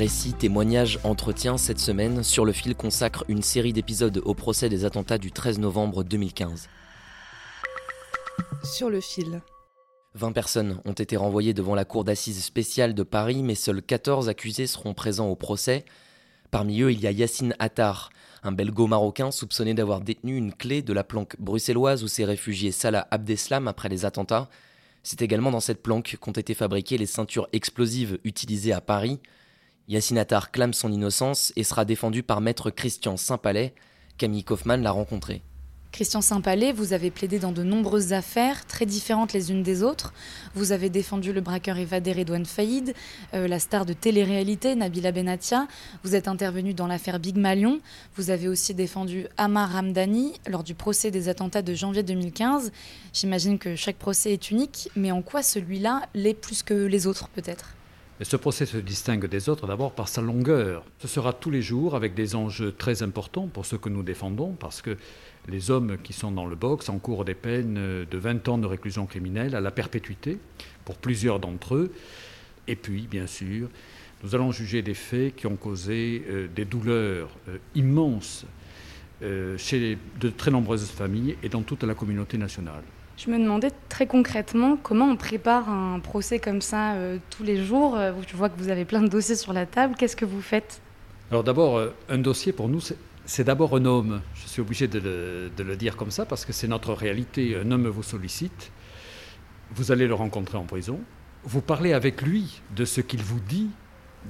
Récits, témoignages, entretiens, cette semaine, Sur le fil consacre une série d'épisodes au procès des attentats du 13 novembre 2015. Sur le fil. 20 personnes ont été renvoyées devant la cour d'assises spéciale de Paris, mais seuls 14 accusés seront présents au procès. Parmi eux, il y a Yassine Attar, un belgo-marocain soupçonné d'avoir détenu une clé de la planque bruxelloise où s'est réfugié Salah Abdeslam après les attentats. C'est également dans cette planque qu'ont été fabriquées les ceintures explosives utilisées à Paris. Yassine Attar clame son innocence et sera défendu par maître Christian Saint-Palais. Camille Kaufmann l'a rencontré. Christian Saint-Palais, vous avez plaidé dans de nombreuses affaires, très différentes les unes des autres. Vous avez défendu le braqueur évadé Redouane Faïd, euh, la star de télé-réalité Nabila Benatia. Vous êtes intervenu dans l'affaire Big Malion. Vous avez aussi défendu Amar Ramdani lors du procès des attentats de janvier 2015. J'imagine que chaque procès est unique, mais en quoi celui-là l'est plus que les autres peut-être? Et ce procès se distingue des autres d'abord par sa longueur. Ce sera tous les jours avec des enjeux très importants pour ceux que nous défendons, parce que les hommes qui sont dans le box encourent des peines de 20 ans de réclusion criminelle à la perpétuité pour plusieurs d'entre eux. Et puis, bien sûr, nous allons juger des faits qui ont causé euh, des douleurs euh, immenses euh, chez de très nombreuses familles et dans toute la communauté nationale. Je me demandais très concrètement comment on prépare un procès comme ça euh, tous les jours. Euh, je vois que vous avez plein de dossiers sur la table. Qu'est-ce que vous faites? Alors d'abord, euh, un dossier pour nous, c'est d'abord un homme. Je suis obligé de le dire comme ça parce que c'est notre réalité. Un homme vous sollicite, vous allez le rencontrer en prison, vous parlez avec lui de ce qu'il vous dit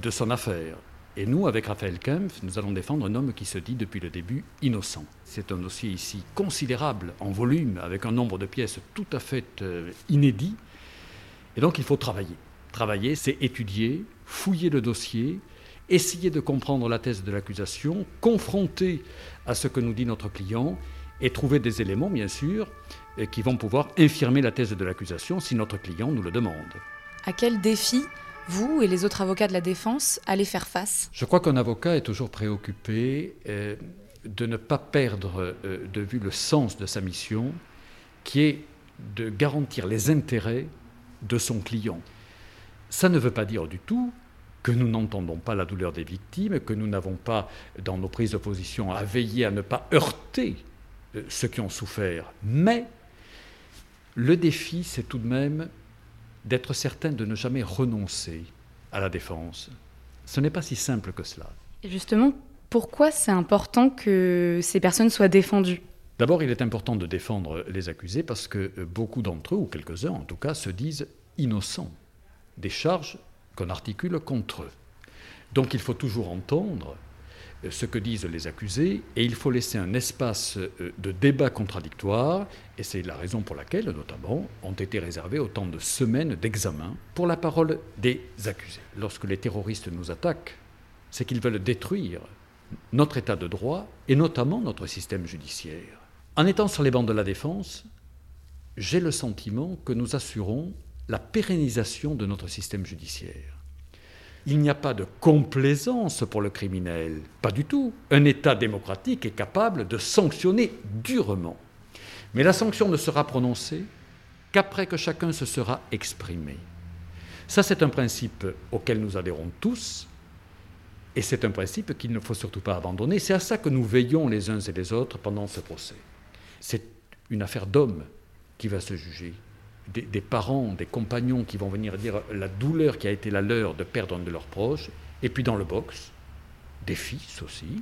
de son affaire. Et nous, avec Raphaël Kempf, nous allons défendre un homme qui se dit depuis le début innocent. C'est un dossier ici considérable en volume, avec un nombre de pièces tout à fait euh, inédit. Et donc il faut travailler. Travailler, c'est étudier, fouiller le dossier, essayer de comprendre la thèse de l'accusation, confronter à ce que nous dit notre client et trouver des éléments, bien sûr, euh, qui vont pouvoir infirmer la thèse de l'accusation si notre client nous le demande. À quel défi vous et les autres avocats de la défense allez faire face? Je crois qu'un avocat est toujours préoccupé euh, de ne pas perdre euh, de vue le sens de sa mission, qui est de garantir les intérêts de son client. Ça ne veut pas dire du tout que nous n'entendons pas la douleur des victimes, que nous n'avons pas, dans nos prises de position, à veiller à ne pas heurter euh, ceux qui ont souffert. Mais le défi, c'est tout de même d'être certain de ne jamais renoncer à la défense. Ce n'est pas si simple que cela. Et justement, pourquoi c'est important que ces personnes soient défendues? D'abord, il est important de défendre les accusés parce que beaucoup d'entre eux, ou quelques-uns en tout cas, se disent innocents des charges qu'on articule contre eux. Donc il faut toujours entendre ce que disent les accusés, et il faut laisser un espace euh, de débat contradictoire, et c'est la raison pour laquelle, notamment, ont été réservées autant de semaines d'examen pour la parole des accusés. Lorsque les terroristes nous attaquent, c'est qu'ils veulent détruire notre état de droit, et notamment notre système judiciaire. En étant sur les bancs de la défense, j'ai le sentiment que nous assurons la pérennisation de notre système judiciaire. Il n'y a pas de complaisance pour le criminel, pas du tout. Un État démocratique est capable de sanctionner durement. Mais la sanction ne sera prononcée qu'après que chacun se sera exprimé. Ça, c'est un principe auquel nous adhérons tous, et c'est un principe qu'il ne faut surtout pas abandonner. C'est à ça que nous veillons les uns et les autres pendant ce procès. C'est une affaire d'homme qui va se juger des, parents, des compagnons qui vont venir dire la douleur qui a été la leur de perdre un de leurs proches, et puis dans le box, des fils aussi,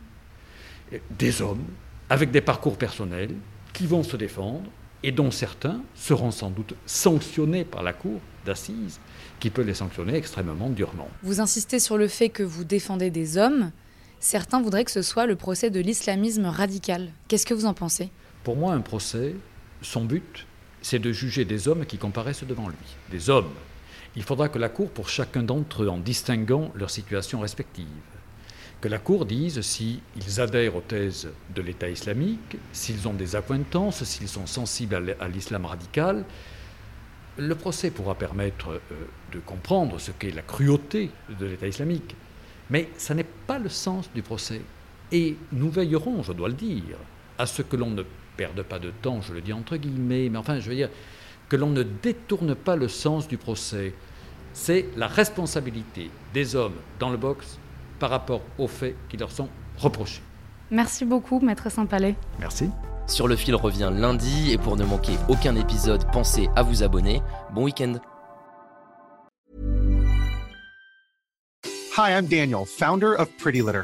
des hommes avec des parcours personnels qui vont se défendre et dont certains seront sans doute sanctionnés par la Cour d'assises, qui peut les sanctionner extrêmement durement. Vous insistez sur le fait que vous défendez des hommes. Certains voudraient que ce soit le procès de l'islamisme radical. Qu'est-ce que vous en pensez? Pour moi, un procès, son but, c'est de juger des hommes qui comparaissent devant lui. Des hommes. Il faudra que la Cour, pour chacun d'entre eux, en distinguant leur situation respective, que la Cour dise s'ils adhèrent aux thèses de l'État islamique, s'ils ont des acquaintances, s'ils sont sensibles à l'islam radical. Le procès pourra permettre euh, de comprendre ce qu'est la cruauté de l'État islamique. Mais ça n'est pas le sens du procès. Et nous veillerons, je dois le dire, à ce que l'on ne perde pas de temps, je le dis entre guillemets, mais enfin, je veux dire, que l'on ne détourne pas le sens du procès. C'est la responsabilité des hommes dans le box par rapport aux faits qui leur sont reprochés. Merci beaucoup, Maître Saint-Palais. Merci. Sur le fil revient lundi et pour ne manquer aucun épisode, pensez à vous abonner. Bon week-end. Hi, I'm Daniel, founder of Pretty Litter.